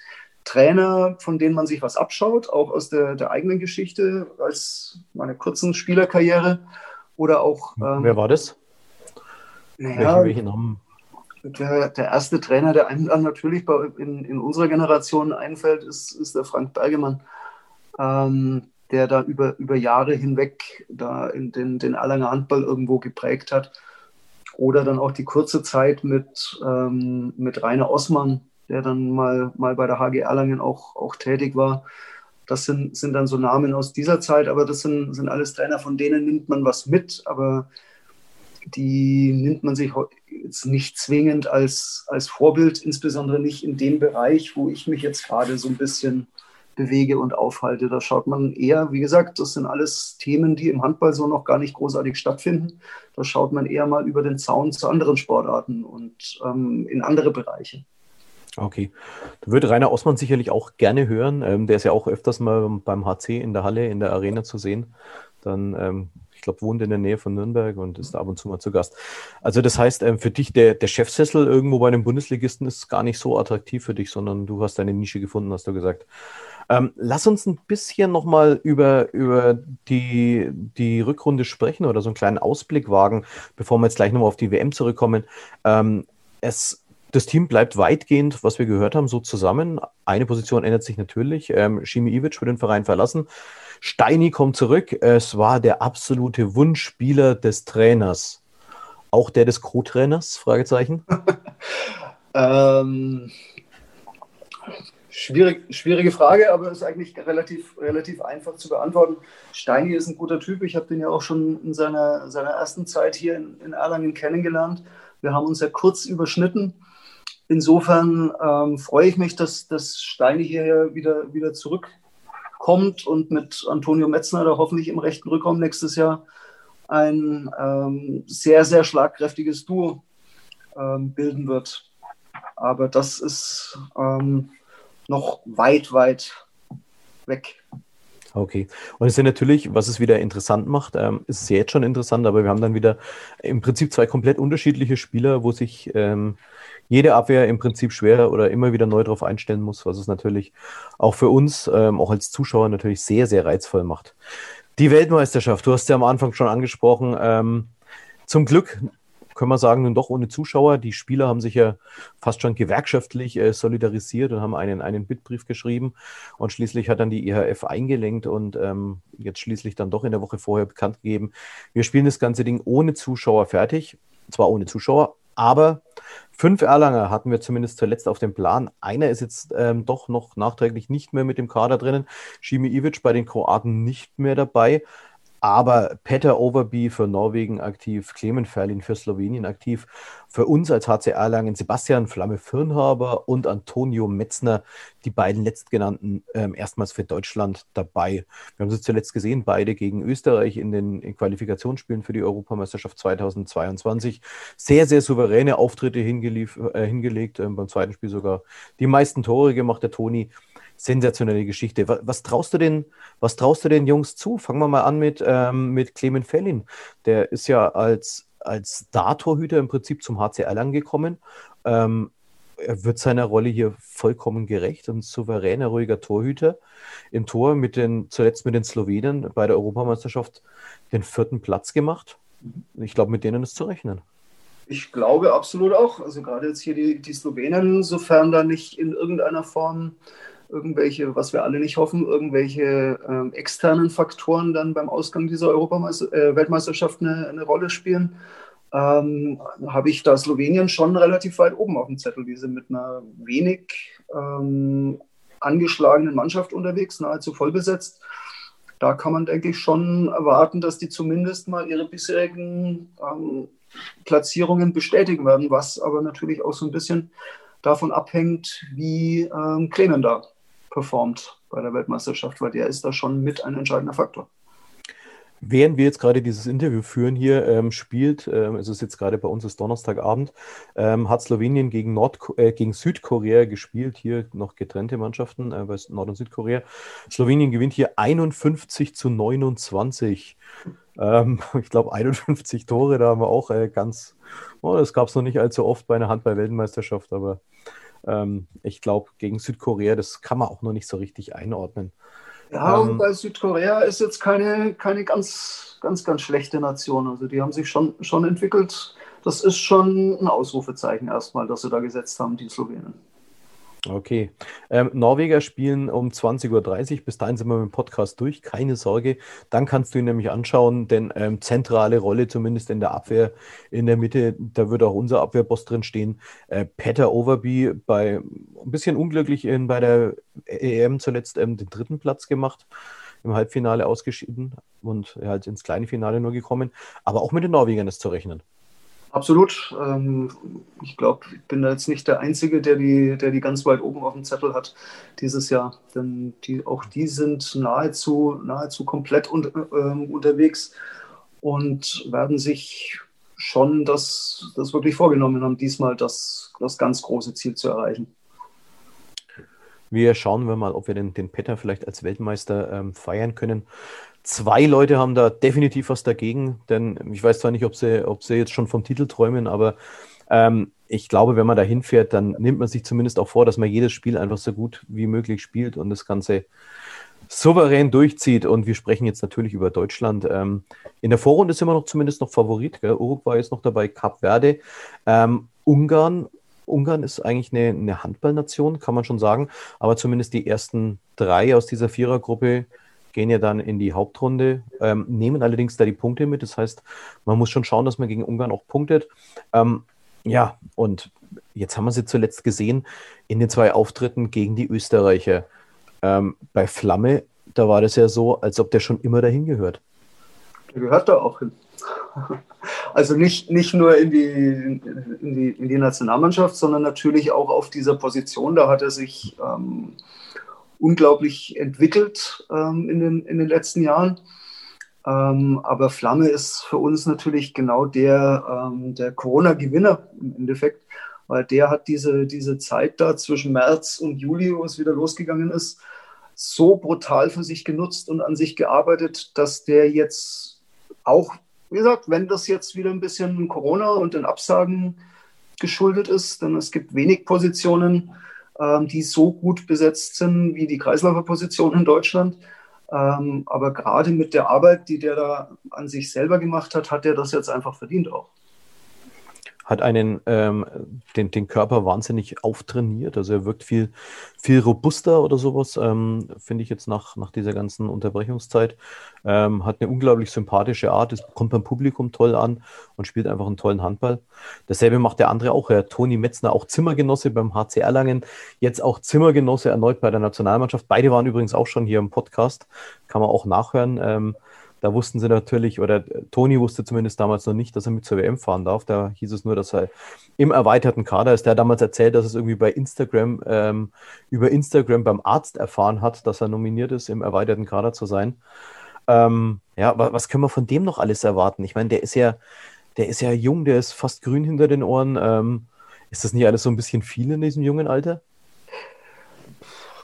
Trainer, von denen man sich was abschaut, auch aus der, der eigenen Geschichte, als meine kurzen Spielerkarriere oder auch. Ähm, Wer war das? Naja, welche, welche Namen? Der, der, erste Trainer, der einem dann natürlich bei, in, in unserer Generation einfällt, ist, ist der Frank Bergemann, ähm, der da über, über Jahre hinweg da in den, den Erlanger Handball irgendwo geprägt hat. Oder dann auch die kurze Zeit mit, ähm, mit Rainer Osman, der dann mal, mal bei der HG Erlangen auch, auch tätig war. Das sind, sind dann so Namen aus dieser Zeit, aber das sind, sind alles Trainer, von denen nimmt man was mit, aber die nimmt man sich jetzt nicht zwingend als, als Vorbild, insbesondere nicht in dem Bereich, wo ich mich jetzt gerade so ein bisschen bewege und aufhalte. Da schaut man eher, wie gesagt, das sind alles Themen, die im Handball so noch gar nicht großartig stattfinden. Da schaut man eher mal über den Zaun zu anderen Sportarten und ähm, in andere Bereiche. Okay. Da würde Rainer Osman sicherlich auch gerne hören. Ähm, der ist ja auch öfters mal beim HC in der Halle, in der Arena zu sehen. Dann, ähm, ich glaube, wohnt in der Nähe von Nürnberg und ist ab und zu mal zu Gast. Also das heißt, ähm, für dich, der, der Chefsessel irgendwo bei einem Bundesligisten ist gar nicht so attraktiv für dich, sondern du hast deine Nische gefunden, hast du gesagt. Ähm, lass uns ein bisschen nochmal über, über die, die Rückrunde sprechen oder so einen kleinen Ausblick wagen, bevor wir jetzt gleich nochmal auf die WM zurückkommen. Ähm, es das Team bleibt weitgehend, was wir gehört haben, so zusammen. Eine Position ändert sich natürlich. Ähm, Shimi Ivic wird den Verein verlassen. Steini kommt zurück. Es war der absolute Wunschspieler des Trainers. Auch der des Co-Trainers? Fragezeichen. ähm, schwierig, schwierige Frage, aber ist eigentlich relativ, relativ einfach zu beantworten. Steini ist ein guter Typ. Ich habe den ja auch schon in seiner, seiner ersten Zeit hier in, in Erlangen kennengelernt. Wir haben uns ja kurz überschnitten. Insofern ähm, freue ich mich, dass, dass Steine hier wieder, wieder zurückkommt und mit Antonio Metzner da hoffentlich im rechten Rückraum nächstes Jahr ein ähm, sehr, sehr schlagkräftiges Duo ähm, bilden wird. Aber das ist ähm, noch weit, weit weg. Okay. Und es ist ja natürlich, was es wieder interessant macht, ähm, ist jetzt schon interessant, aber wir haben dann wieder im Prinzip zwei komplett unterschiedliche Spieler, wo sich ähm, jede Abwehr im Prinzip schwer oder immer wieder neu darauf einstellen muss, was es natürlich auch für uns, ähm, auch als Zuschauer natürlich sehr, sehr reizvoll macht. Die Weltmeisterschaft, du hast ja am Anfang schon angesprochen, ähm, zum Glück können wir sagen, nun doch ohne Zuschauer. Die Spieler haben sich ja fast schon gewerkschaftlich äh, solidarisiert und haben einen, einen Bittbrief geschrieben. Und schließlich hat dann die IHF eingelenkt und ähm, jetzt schließlich dann doch in der Woche vorher bekannt gegeben, wir spielen das ganze Ding ohne Zuschauer fertig. Zwar ohne Zuschauer, aber fünf Erlanger hatten wir zumindest zuletzt auf dem Plan. Einer ist jetzt ähm, doch noch nachträglich nicht mehr mit dem Kader drinnen. Shimi Ivic bei den Kroaten nicht mehr dabei. Aber Peter Overby für Norwegen aktiv, Clement Ferlin für Slowenien aktiv, für uns als HC Erlangen Sebastian Flamme Firnhaber und Antonio Metzner, die beiden letztgenannten, ähm, erstmals für Deutschland dabei. Wir haben sie zuletzt gesehen, beide gegen Österreich in den in Qualifikationsspielen für die Europameisterschaft 2022. Sehr, sehr souveräne Auftritte äh, hingelegt, äh, beim zweiten Spiel sogar die meisten Tore gemacht, der Toni sensationelle Geschichte. Was, was, traust du den, was traust du den Jungs zu? Fangen wir mal an mit, ähm, mit Clement Fellin. Der ist ja als, als Star-Torhüter im Prinzip zum HC Erlangen gekommen. Ähm, er wird seiner Rolle hier vollkommen gerecht und souveräner, ruhiger Torhüter. Im Tor mit den, zuletzt mit den Slowenen bei der Europameisterschaft den vierten Platz gemacht. Ich glaube, mit denen ist zu rechnen. Ich glaube absolut auch. Also gerade jetzt hier die, die Slowenen, sofern da nicht in irgendeiner Form irgendwelche, was wir alle nicht hoffen, irgendwelche ähm, externen Faktoren dann beim Ausgang dieser Europameister äh, Weltmeisterschaft eine, eine, Rolle spielen, ähm, habe ich da Slowenien schon relativ weit oben auf dem Zettel. Die sind mit einer wenig ähm, angeschlagenen Mannschaft unterwegs, nahezu voll besetzt. Da kann man, denke ich, schon erwarten, dass die zumindest mal ihre bisherigen ähm, Platzierungen bestätigen werden, was aber natürlich auch so ein bisschen davon abhängt, wie ähm, Clement da performt bei der Weltmeisterschaft, weil der ist da schon mit ein entscheidender Faktor. Während wir jetzt gerade dieses Interview führen hier, ähm, spielt, ähm, es ist jetzt gerade bei uns ist Donnerstagabend, ähm, hat Slowenien gegen, Nord äh, gegen Südkorea gespielt, hier noch getrennte Mannschaften äh, bei Nord- und Südkorea. Slowenien gewinnt hier 51 zu 29. Ähm, ich glaube 51 Tore, da haben wir auch äh, ganz, oh, das gab es noch nicht allzu oft bei einer Handball-Weltmeisterschaft, aber ähm, ich glaube, gegen Südkorea, das kann man auch noch nicht so richtig einordnen. Ja, ähm, bei Südkorea ist jetzt keine, keine ganz, ganz, ganz schlechte Nation. Also die haben sich schon, schon entwickelt. Das ist schon ein Ausrufezeichen erstmal, dass sie da gesetzt haben, die Slowenen. Okay. Ähm, Norweger spielen um 20.30 Uhr. Bis dahin sind wir mit dem Podcast durch. Keine Sorge. Dann kannst du ihn nämlich anschauen, denn ähm, zentrale Rolle, zumindest in der Abwehr in der Mitte, da wird auch unser Abwehrboss drin stehen. Äh, Peter Overby bei ein bisschen unglücklich in, bei der EM zuletzt ähm, den dritten Platz gemacht. Im Halbfinale ausgeschieden und halt ins kleine Finale nur gekommen. Aber auch mit den Norwegern ist zu rechnen. Absolut. Ähm, ich glaube, ich bin da jetzt nicht der Einzige, der die, der die ganz weit oben auf dem Zettel hat dieses Jahr. Denn die, auch die sind nahezu, nahezu komplett un, äh, unterwegs und werden sich schon das, das wirklich vorgenommen haben, diesmal das, das ganz große Ziel zu erreichen. Wir schauen wir mal, ob wir den, den Petter vielleicht als Weltmeister ähm, feiern können. Zwei Leute haben da definitiv was dagegen, denn ich weiß zwar nicht, ob sie, ob sie jetzt schon vom Titel träumen, aber ähm, ich glaube, wenn man da hinfährt, dann nimmt man sich zumindest auch vor, dass man jedes Spiel einfach so gut wie möglich spielt und das Ganze souverän durchzieht. Und wir sprechen jetzt natürlich über Deutschland. Ähm, in der Vorrunde sind wir noch zumindest noch Favorit. Gell? Uruguay ist noch dabei, Cap Verde. Ähm, Ungarn. Ungarn ist eigentlich eine, eine Handballnation, kann man schon sagen. Aber zumindest die ersten drei aus dieser Vierergruppe gehen ja dann in die Hauptrunde, ähm, nehmen allerdings da die Punkte mit. Das heißt, man muss schon schauen, dass man gegen Ungarn auch punktet. Ähm, ja, und jetzt haben wir sie zuletzt gesehen in den zwei Auftritten gegen die Österreicher. Ähm, bei Flamme, da war das ja so, als ob der schon immer dahin gehört. Der gehört da auch hin. Also nicht, nicht nur in die, in, die, in die Nationalmannschaft, sondern natürlich auch auf dieser Position. Da hat er sich ähm, unglaublich entwickelt ähm, in, den, in den letzten Jahren. Ähm, aber Flamme ist für uns natürlich genau der, ähm, der Corona-Gewinner im Endeffekt, weil der hat diese, diese Zeit da zwischen März und Juli, wo es wieder losgegangen ist, so brutal für sich genutzt und an sich gearbeitet, dass der jetzt auch, wie gesagt, wenn das jetzt wieder ein bisschen Corona und den Absagen geschuldet ist, denn es gibt wenig Positionen, ähm, die so gut besetzt sind wie die Kreisläuferposition in Deutschland. Ähm, aber gerade mit der Arbeit, die der da an sich selber gemacht hat, hat er das jetzt einfach verdient auch hat einen ähm, den, den Körper wahnsinnig auftrainiert. Also er wirkt viel, viel robuster oder sowas, ähm, finde ich jetzt nach, nach dieser ganzen Unterbrechungszeit. Ähm, hat eine unglaublich sympathische Art, es kommt beim Publikum toll an und spielt einfach einen tollen Handball. Dasselbe macht der andere auch, Herr Toni Metzner, auch Zimmergenosse beim HC Erlangen, jetzt auch Zimmergenosse erneut bei der Nationalmannschaft. Beide waren übrigens auch schon hier im Podcast, kann man auch nachhören. Da wussten sie natürlich, oder Toni wusste zumindest damals noch nicht, dass er mit zur WM fahren darf. Da hieß es nur, dass er im erweiterten Kader ist. Der hat damals erzählt, dass es irgendwie bei Instagram, ähm, über Instagram beim Arzt erfahren hat, dass er nominiert ist, im erweiterten Kader zu sein. Ähm, ja, was können wir von dem noch alles erwarten? Ich meine, der ist ja, der ist ja jung, der ist fast grün hinter den Ohren. Ähm, ist das nicht alles so ein bisschen viel in diesem jungen Alter?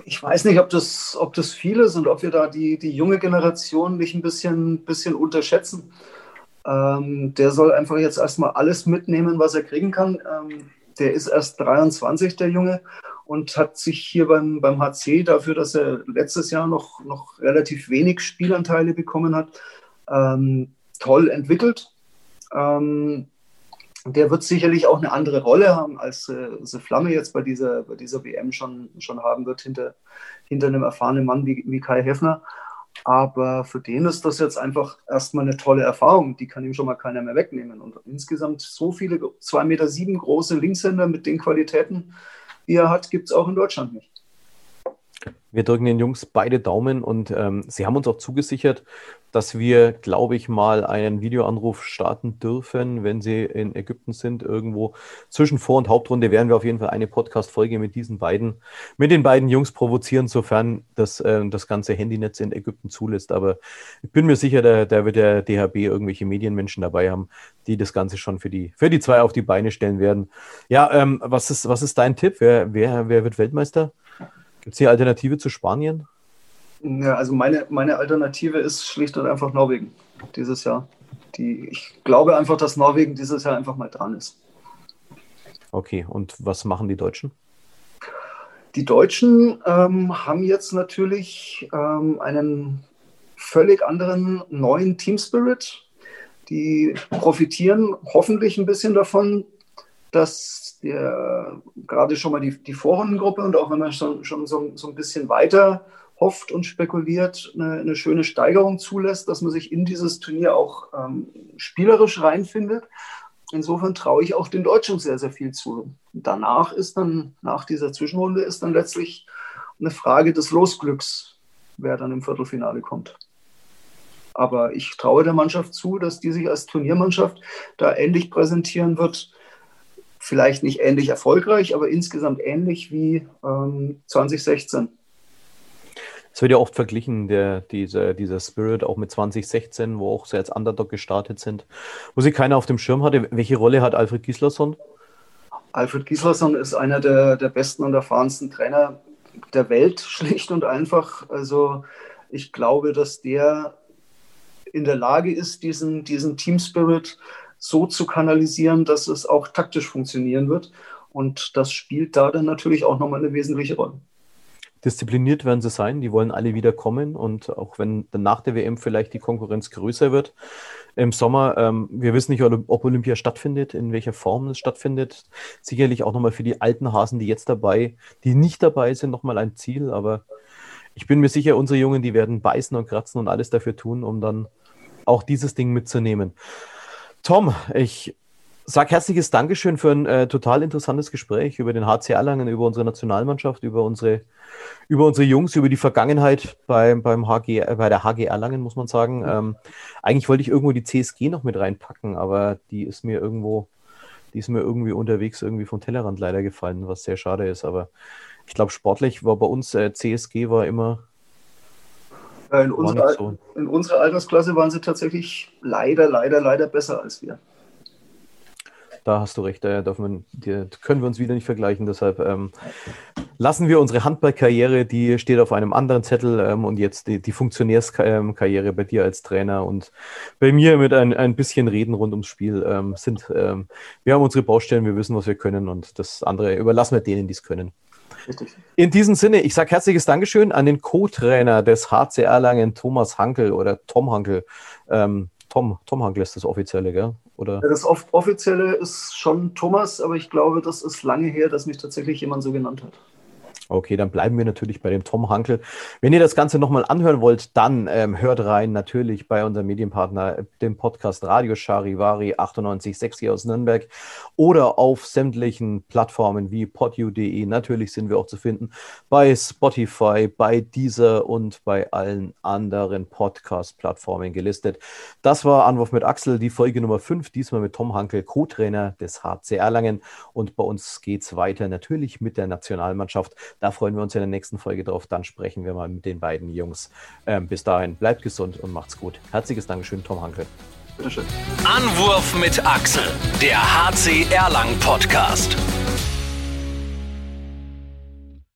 Ich weiß nicht, ob das, ob das viel ist und ob wir da die, die junge Generation nicht ein bisschen, bisschen unterschätzen. Ähm, der soll einfach jetzt erstmal alles mitnehmen, was er kriegen kann. Ähm, der ist erst 23, der Junge, und hat sich hier beim, beim HC dafür, dass er letztes Jahr noch, noch relativ wenig Spielanteile bekommen hat, ähm, toll entwickelt. Ähm, der wird sicherlich auch eine andere Rolle haben, als äh, The Flamme jetzt bei dieser, bei dieser WM schon, schon haben wird, hinter, hinter einem erfahrenen Mann wie, wie Kai Heffner. Aber für den ist das jetzt einfach erstmal eine tolle Erfahrung. Die kann ihm schon mal keiner mehr wegnehmen. Und insgesamt so viele 2,7 Meter sieben große Linkshänder mit den Qualitäten, die er hat, gibt es auch in Deutschland nicht. Wir drücken den Jungs beide Daumen und ähm, sie haben uns auch zugesichert, dass wir, glaube ich, mal einen Videoanruf starten dürfen, wenn sie in Ägypten sind. Irgendwo zwischen Vor- und Hauptrunde werden wir auf jeden Fall eine Podcast-Folge mit diesen beiden, mit den beiden Jungs provozieren, sofern das, äh, das ganze Handynetz in Ägypten zulässt. Aber ich bin mir sicher, da, da wird der DHB irgendwelche Medienmenschen dabei haben, die das Ganze schon für die, für die zwei auf die Beine stellen werden. Ja, ähm, was, ist, was ist dein Tipp? Wer, wer, wer wird Weltmeister? Gibt es hier Alternative zu Spanien? Ja, also meine, meine Alternative ist schlicht und einfach Norwegen dieses Jahr. Die, ich glaube einfach, dass Norwegen dieses Jahr einfach mal dran ist. Okay, und was machen die Deutschen? Die Deutschen ähm, haben jetzt natürlich ähm, einen völlig anderen neuen Team Spirit. Die profitieren hoffentlich ein bisschen davon, dass der, gerade schon mal die, die Vorrundengruppe und auch wenn man schon, schon so, so ein bisschen weiter hofft und spekuliert, eine, eine, schöne Steigerung zulässt, dass man sich in dieses Turnier auch ähm, spielerisch reinfindet. Insofern traue ich auch den Deutschen sehr, sehr viel zu. Danach ist dann, nach dieser Zwischenrunde, ist dann letztlich eine Frage des Losglücks, wer dann im Viertelfinale kommt. Aber ich traue der Mannschaft zu, dass die sich als Turniermannschaft da ähnlich präsentieren wird, vielleicht nicht ähnlich erfolgreich, aber insgesamt ähnlich wie ähm, 2016. Es wird ja oft verglichen, der, dieser, dieser Spirit auch mit 2016, wo auch sie als Underdog gestartet sind, wo sie keiner auf dem Schirm hatte. Welche Rolle hat Alfred Gislason? Alfred Gislason ist einer der, der besten und erfahrensten Trainer der Welt, schlicht und einfach. Also ich glaube, dass der in der Lage ist, diesen, diesen Team Spirit so zu kanalisieren, dass es auch taktisch funktionieren wird. Und das spielt da dann natürlich auch nochmal eine wesentliche Rolle. Diszipliniert werden sie sein, die wollen alle wieder kommen und auch wenn dann nach der WM vielleicht die Konkurrenz größer wird im Sommer, ähm, wir wissen nicht, ob Olympia stattfindet, in welcher Form es stattfindet. Sicherlich auch nochmal für die alten Hasen, die jetzt dabei, die nicht dabei sind, nochmal ein Ziel, aber ich bin mir sicher, unsere Jungen, die werden beißen und kratzen und alles dafür tun, um dann auch dieses Ding mitzunehmen. Tom, ich sage herzliches Dankeschön für ein äh, total interessantes Gespräch über den HC Erlangen, über unsere Nationalmannschaft, über unsere, über unsere Jungs, über die Vergangenheit beim, beim HG, äh, bei der HG Erlangen, muss man sagen. Ähm, eigentlich wollte ich irgendwo die CSG noch mit reinpacken, aber die ist mir irgendwo, die ist mir irgendwie unterwegs irgendwie vom Tellerrand leider gefallen, was sehr schade ist. Aber ich glaube, sportlich war bei uns äh, CSG war immer in, unserer, so. in unserer Altersklasse waren sie tatsächlich leider, leider, leider besser als wir. Da hast du recht, da wir, können wir uns wieder nicht vergleichen. Deshalb ähm, lassen wir unsere Handballkarriere, die steht auf einem anderen Zettel ähm, und jetzt die, die Funktionärskarriere bei dir als Trainer und bei mir mit ein, ein bisschen Reden rund ums Spiel ähm, sind. Ähm, wir haben unsere Baustellen, wir wissen, was wir können und das andere überlassen wir denen, die es können. Richtig. In diesem Sinne, ich sage herzliches Dankeschön an den Co-Trainer des HC Erlangen, Thomas Hankel oder Tom Hankel. Ähm, Tom, Tom Hankel ist das offizielle, gell? Oder? Das offizielle ist schon Thomas, aber ich glaube, das ist lange her, dass mich tatsächlich jemand so genannt hat. Okay, dann bleiben wir natürlich bei dem Tom Hankel. Wenn ihr das Ganze nochmal anhören wollt, dann ähm, hört rein natürlich bei unserem Medienpartner, dem Podcast Radio Charivari 98.6 hier aus Nürnberg oder auf sämtlichen Plattformen wie podu.de. Natürlich sind wir auch zu finden bei Spotify, bei Deezer und bei allen anderen Podcast-Plattformen gelistet. Das war Anwurf mit Axel, die Folge Nummer 5, diesmal mit Tom Hankel, Co-Trainer des HC Erlangen. Und bei uns geht es weiter natürlich mit der Nationalmannschaft. Da freuen wir uns in der nächsten Folge drauf. Dann sprechen wir mal mit den beiden Jungs. Ähm, bis dahin, bleibt gesund und macht's gut. Herzliches Dankeschön, Tom Hanke. Bitteschön. Anwurf mit Axel, der HC Erlang Podcast.